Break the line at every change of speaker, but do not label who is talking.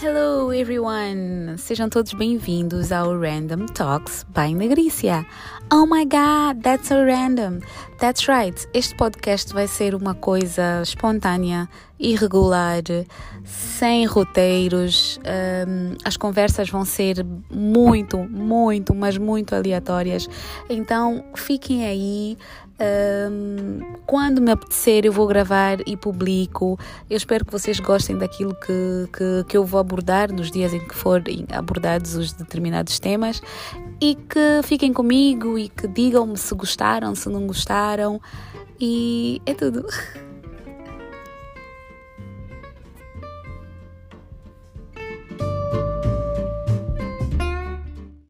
Hello everyone! Sejam todos bem-vindos ao Random Talks by Negrícia. Oh my god, that's so random! That's right, este podcast vai ser uma coisa espontânea, irregular, sem roteiros. Um, as conversas vão ser muito, muito, mas muito aleatórias. Então fiquem aí. Um, quando me apetecer, eu vou gravar e publico. Eu espero que vocês gostem daquilo que, que, que eu vou abordar nos dias em que forem abordados os determinados temas e que fiquem comigo e que digam-me se gostaram, se não gostaram. E é tudo.